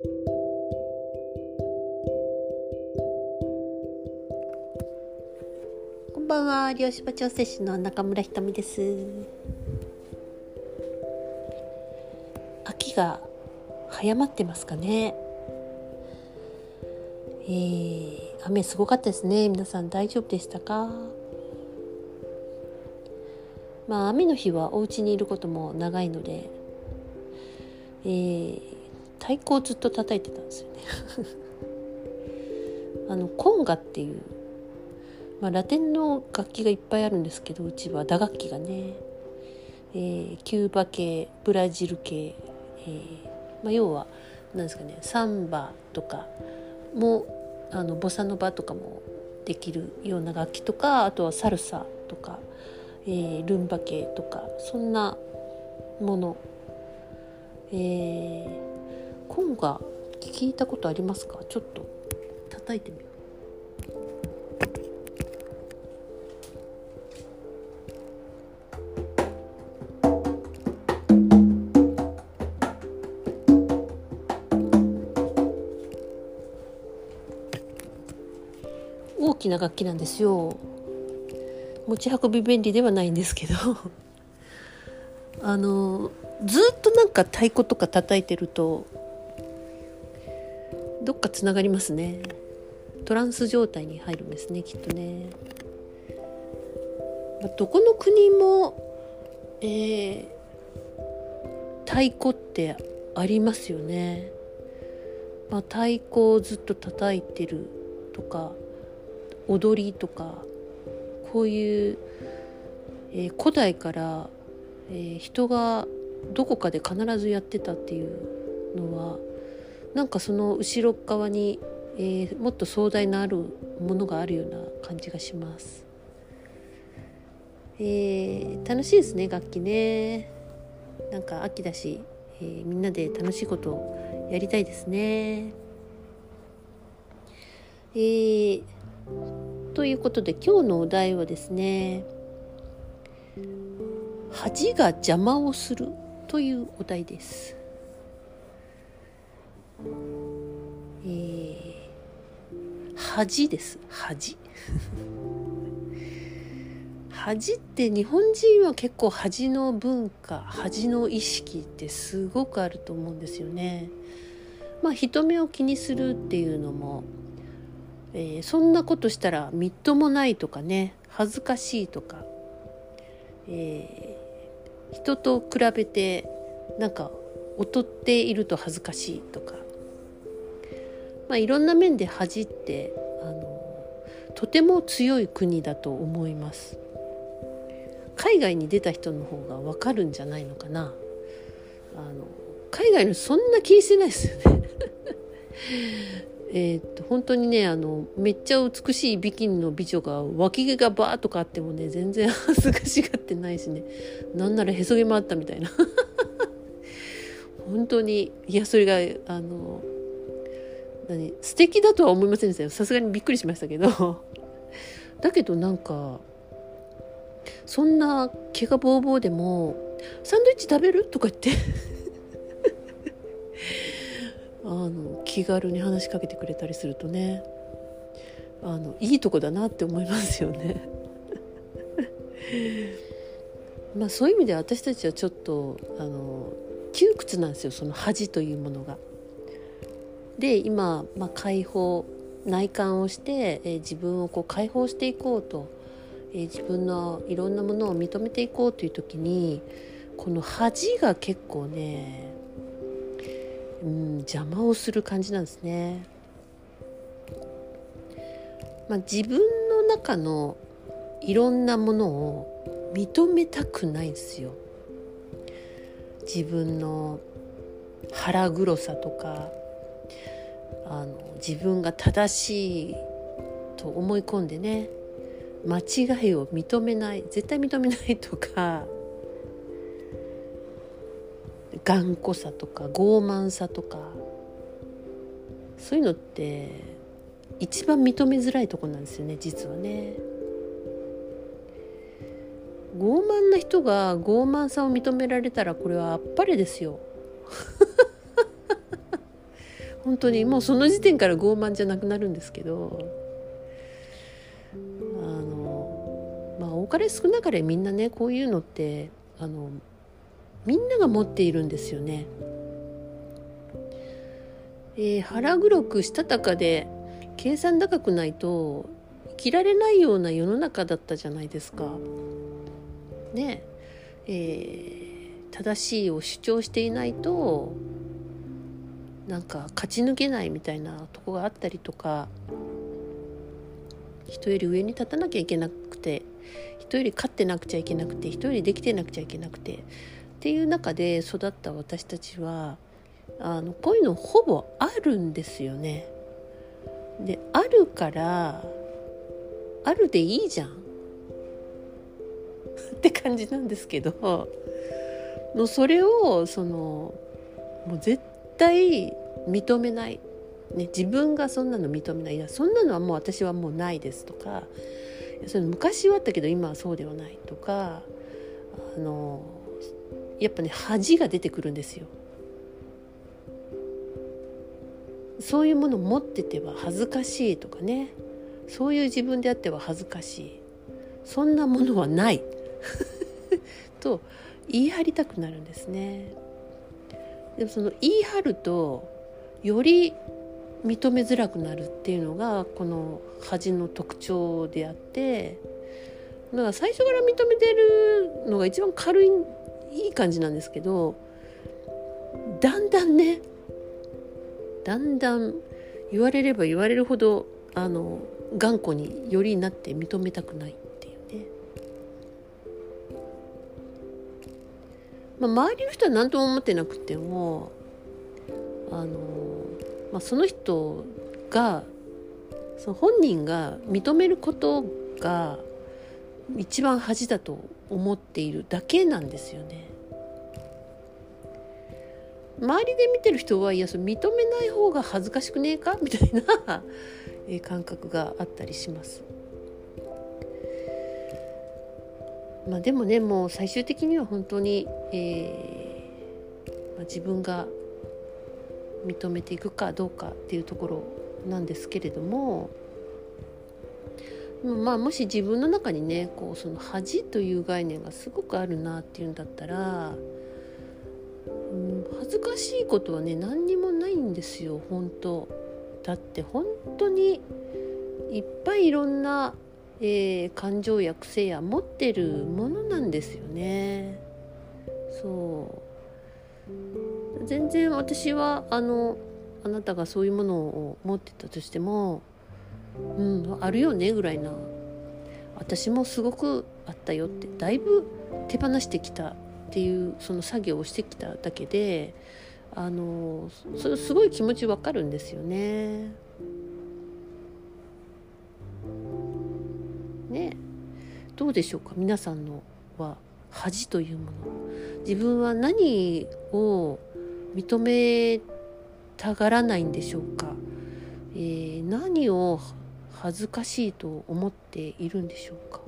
こんばんは漁師場調整士の中村ひとみです。秋が早まってますかね。えー、雨すごかったですね。皆さん大丈夫でしたか？まあ雨の日はお家にいることも長いので、えー、太鼓をずっと叩いてたんですよね。あのコンガっていう、まあ、ラテンの楽器がいっぱいあるんですけどうちは打楽器がね、えー、キューバ系ブラジル系、えーまあ、要は何ですかねサンバとかもあのボサノバとかもできるような楽器とかあとはサルサとか、えー、ルンバ系とかそんなもの、えー、コンガ聞いたことありますか？ちょっと。叩いてみよう。大きな楽器なんですよ。持ち運び便利ではないんですけど。あのずっとなんか太鼓とか叩いてるとどっかつながりますね。トランス状態に入るんですねきっとね、まあ、どこの国も、えー、太鼓ってありますよね、まあ、太鼓をずっと叩いてるとか踊りとかこういう、えー、古代から、えー、人がどこかで必ずやってたっていうのはなんかその後ろ側に、えー、もっと壮大なあるものがあるような感じがします。えー、楽しいですね楽器ね。なんか秋だし、えー、みんなで楽しいことをやりたいですね。えーということで今日のお題はですね恥が邪魔をするというお題です。えー、恥です。恥？恥って日本人は結構恥の文化恥の意識ってすごくあると思うんですよね。まあ人目を気にするっていうのもえー、そんなことしたらみっともないとかね恥ずかしいとか、えー、人と比べてなんか劣っていると恥ずかしいとか、まあ、いろんな面で恥ってあのとても強い国だと思います。海外に出た人の方がわかるんじゃないのかな。あの海外のそんな気にしてないですよね え、っと本当にねあのめっちゃ美しいビキニの美女が脇毛がバーとかあってもね全然恥ずかしがってないしねなんならへそ毛もあったみたいな 本当にいやそれがあの何？素敵だとは思いませんでしたよさすがにびっくりしましたけど だけどなんかそんな毛がボーボーでも「サンドイッチ食べる?」とか言って あの気軽に話しかけてくれたりするとねあのいいとこだなって思いますよね。まあそういう意味で私たちはちょっとあの窮屈なんですよその恥というものが。で今、まあ、解放内観をして、えー、自分をこう解放していこうと、えー、自分のいろんなものを認めていこうという時にこの恥が結構ねうん邪魔をする感じなんですね。まあ、自分の中のいろんなものを認めたくないんですよ。自分の腹黒さとかあの自分が正しいと思い込んでね間違いを認めない絶対認めないとか頑固さとか傲慢さとかそういうのって一番認めづらいとこなんですよね実はね。傲慢な人が傲慢さを認められたらこれはあっぱれですよ。本当にもうその時点から傲慢じゃなくなるんですけどあのまあ多かれ少なかれみんなねこういうのってあのみんなが持っているんですよね。えー、腹黒くしたたかで計算高くないと生きられないような世の中だったじゃないですか。ねえー、正しいを主張していないとなんか勝ち抜けないみたいなとこがあったりとか人より上に立たなきゃいけなくて人より勝ってなくちゃいけなくて人よりできてなくちゃいけなくてっていう中で育った私たちはあのこういうのほぼあるんですよね。であるからあるでいいじゃん って感じなんですけどのそれをそのもう絶対認めない、ね、自分がそんなの認めない。いやそんなのはもう私はもうないですとか。それ昔はあったけど今はそうではないとか。あのやっぱね恥が出てくるんですよ。そういうものを持ってては恥ずかしいとかね。そういう自分であっては恥ずかしい。そんなものはない。と言い張りたくなるんですね。でもその言い張るとより認めづらくなるっていうのがこの恥の特徴であってだから最初から認めてるのが一番軽いいい感じなんですけどだんだんねだんだん言われれば言われるほどあの頑固によりなって認めたくない。まあ、周りの人は何とも思ってなくてもあの、まあ、その人がその本人が認めることが一番恥だと思っているだけなんですよね。周りで見てる人はいやそれ認めない方が恥ずかしくねえか？みたいな感覚があったりします。まあ、でもねもう最終的には本当に、えーまあ、自分が認めていくかどうかっていうところなんですけれどもまあもし自分の中にねこうその恥という概念がすごくあるなっていうんだったら、うん、恥ずかしいことはね何にもないんですよ本当。だって本当にいっぱいいろんな、えー、感情や癖や持ってるものなんですよね。そう。全然私はあのあなたがそういうものを持ってたとしてもうんあるよねぐらいな。私もすごくあったよってだいぶ手放してきたっていうその作業をしてきただけであのそれすごい気持ちわかるんですよね。ね。どうでしょうか？皆さんのは恥というもの。自分は何を認めたがらないんでしょうか、えー、何を恥ずかしいと思っているんでしょうか、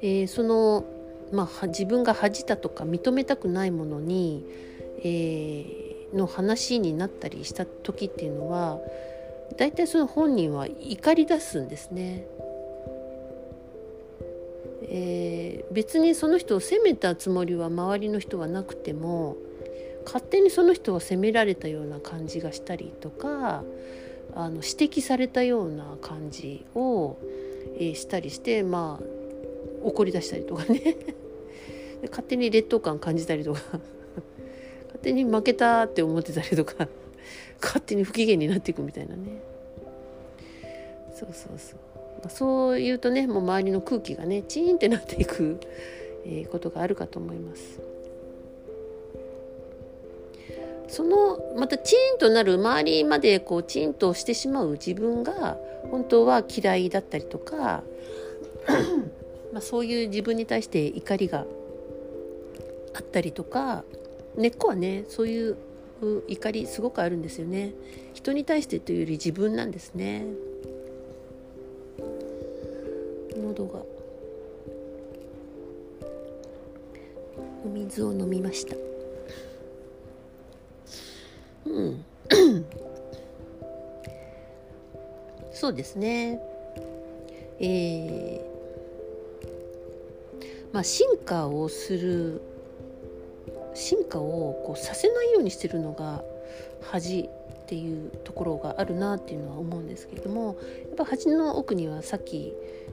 えー、その、まあ、自分が恥じたとか認めたくないものに、えー、の話になったりした時っていうのは大体その本人は怒り出すんですね。えー、別にその人を責めたつもりは周りの人はなくても勝手にその人を責められたような感じがしたりとかあの指摘されたような感じを、えー、したりしてまあ怒り出したりとかね。勝手に劣等感感じたりとか。勝手に負けたって思ってたりとか。勝手に不機嫌になっていくみたいなねそうそうそう、まあ、そう言うとねもう周りの空気がねチーンってなっていく、えー、ことがあるかと思います。そのまたチーンとなる周りまでこうチーンとしてしまう自分が本当は嫌いだったりとか まあそういう自分に対して怒りがあったりとか根っこはねそういう怒りすごくあるんですよね。人に対してというより自分なんですね。喉が。お水を飲みました。うん。そうですね。えー、まあ進化をする進化をこうさせないようにしてるのが恥っていうところがあるなっていうのは思うんですけれどもやっぱ恥の奥にはさっき、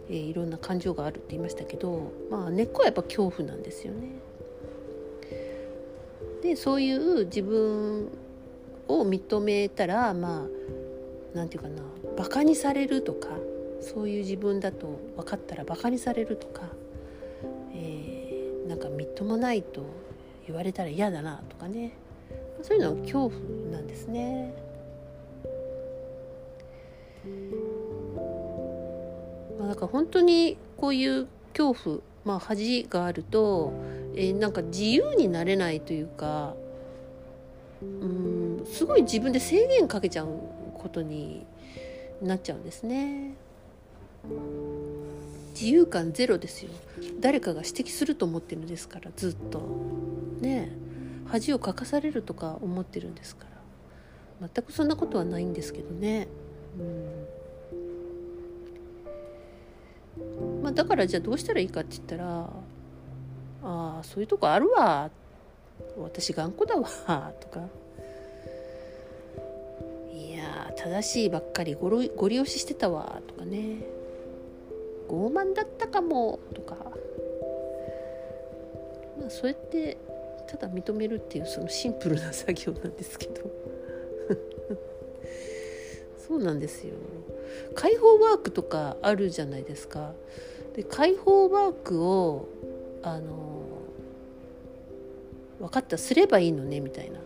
えー、いろんな感情があるって言いましたけど、まあ、根っこはやっぱ恐怖なんですよね。でそういう自分を認めたらまあ何て言うかなバカにされるとかそういう自分だと分かったらバカにされるとか、えー、なんかみっともないと言われたら嫌だなとかねそういうのは恐怖なんですね。まあ、だから本当にこういう恐怖、まあ、恥があると、えー、なんか自由になれないというかうんすごい自分で制限かけちゃうことになっちゃうんですね。自由感ゼロですよ。誰かが指摘すると思ってるんですからずっと。ね恥をかかされるとか思ってるんですから。全くそんなことはないんですけどね。うん。まあだからじゃあどうしたらいいかって言ったらああそういうとこあるわ。私頑固だわ。とか。いや正しいばっかりごご利用ししてたわ。とかね。傲慢だったかもとか、まあ、そうやってただ認めるっていうそのシンプルな作業なんですけど。そうなんですよ。解放ワークとかあるじゃないですか。で解放ワークをあの分かったすればいいのねみたいな。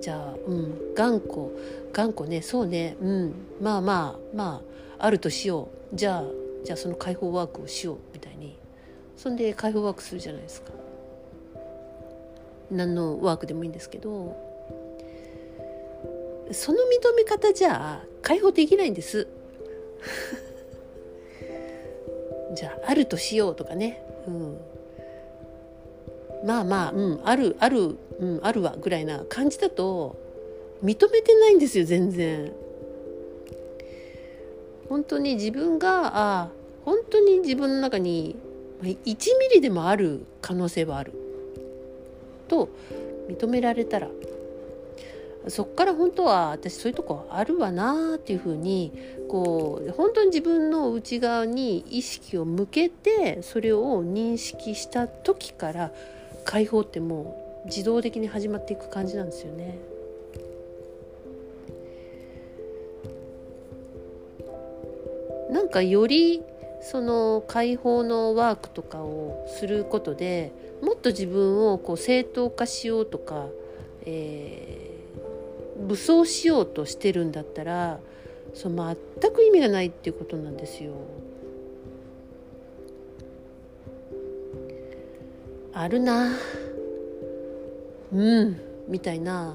じゃあうん頑固頑固ねそうねうんまあまあまああるとしよう。じゃあじゃあその解放ワークをしようみたいに。そんで解放ワークするじゃないですか。何のワークでもいいんですけど。その認め方じゃ解放できないんです。じゃああるとしようとかね、うん、まあまあ、うん、あるある、うん、あるわぐらいな感じだと認めてないんですよ全然。本当に自分があ本当に自分の中に1ミリでもある可能性はあると認められたらそっから本当は私そういうとこあるわなっていうふうにこう本当に自分の内側に意識を向けてそれを認識した時から解放ってもう自動的に始まっていく感じなんですよね。なんかよりその解放のワークとかをすることでもっと自分をこう正当化しようとか、えー、武装しようとしてるんだったらその全く意味がないっていうことなんですよ。あるなうんみたいな、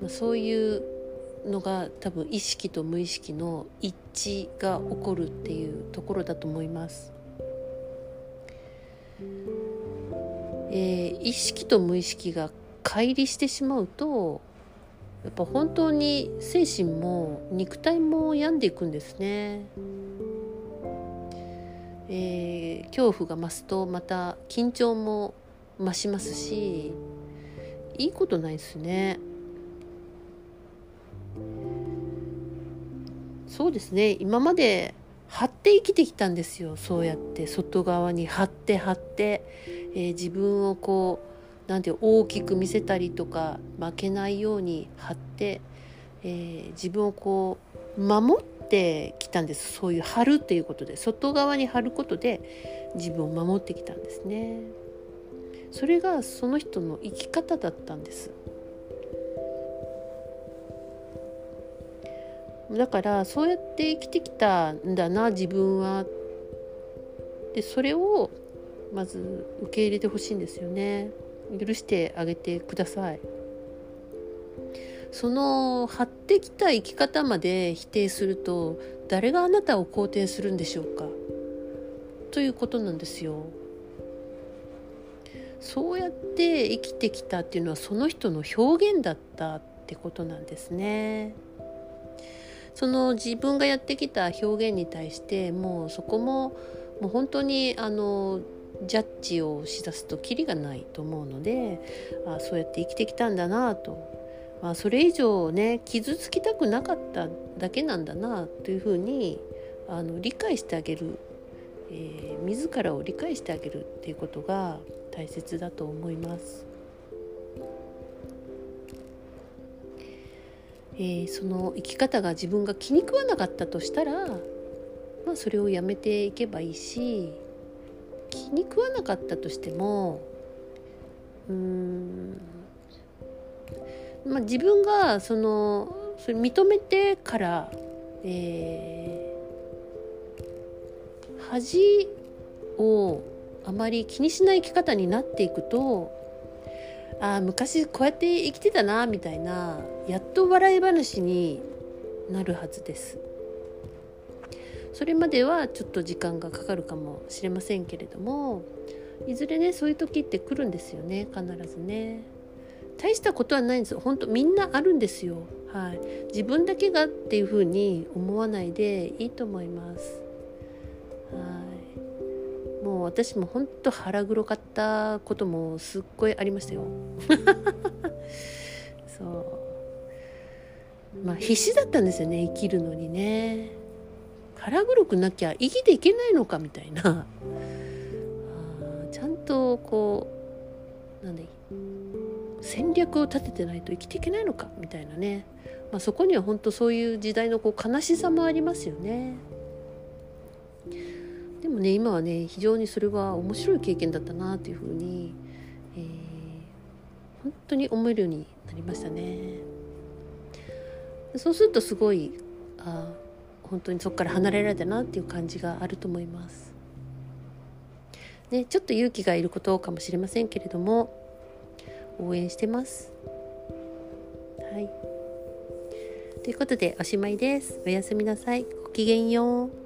まあ、そういうのが多分意識と無意識の一致が起こるっていうところだと思います。えー、意識と無意識が乖離してしまうとやっぱ本当に精神も肉体も病んでいくんですね。えー、恐怖が増すとまた緊張も増しますしいいことないですね。そうですね。今まで張って生きてきたんですよ。そうやって。外側に張って張って、えー、自分をこうなんて大きく見せたりとか負けないように張って、えー、自分をこう守ってきたんです。そういう張るっていうことで。外側に張ることで自分を守ってきたんですね。それがその人の生き方だったんです。だからそうやって生きてきたんだな自分は。でそれをまず受け入れてほしいんですよね。許してあげてください。その張ってきた生き方まで否定すると誰があなたを肯定するんでしょうか？ということなんですよ。そうやって生きてきたっていうのはその人の表現だったってことなんですね。その自分がやってきた表現に対してもうそこももう本当にあのジャッジをしだすとキリがないと思うのであそうやって生きてきたんだなと、まあ、それ以上ね傷つきたくなかっただけなんだなというふうにあの理解してあげる、えー、自らを理解してあげるっていうことが大切だと思います。えー、その生き方が自分が気に食わなかったとしたら、まあ、それをやめていけばいいし気に食わなかったとしてもうーん、まあ、自分がそのそれ認めてから、えー、恥をあまり気にしない生き方になっていくとああ昔こうやって生きてたなみたいなやっと笑い話になるはずです。それまではちょっと時間がかかるかもしれませんけれどもいずれねそういう時って来るんですよね必ずね。大したことはないんです。よ本当みんなあるんですよ。はい。自分だけがっていうふうに思わないでいいと思います。はい。もう私も本当腹黒かったこともすっごいありましたよ。そう。まあ必死だったんですよね生きるのにね。腹黒くなきゃ生きていけないのかみたいな。ちゃんとこうなんで戦略を立ててないと生きていけないのかみたいなね、まあ、そこには本当そういう時代のこう悲しさもありますよね。もね今はね非常にそれは面白い経験だったなというふうに、えー、本当に思えるようになりましたね。そうするとすごいあ本当にそこから離れられたなっていう感じがあると思います。ね、ちょっと勇気がいることかもしれませんけれども応援してます。はい。ということでおしまいです。おやすみなさい。ごきげんよう。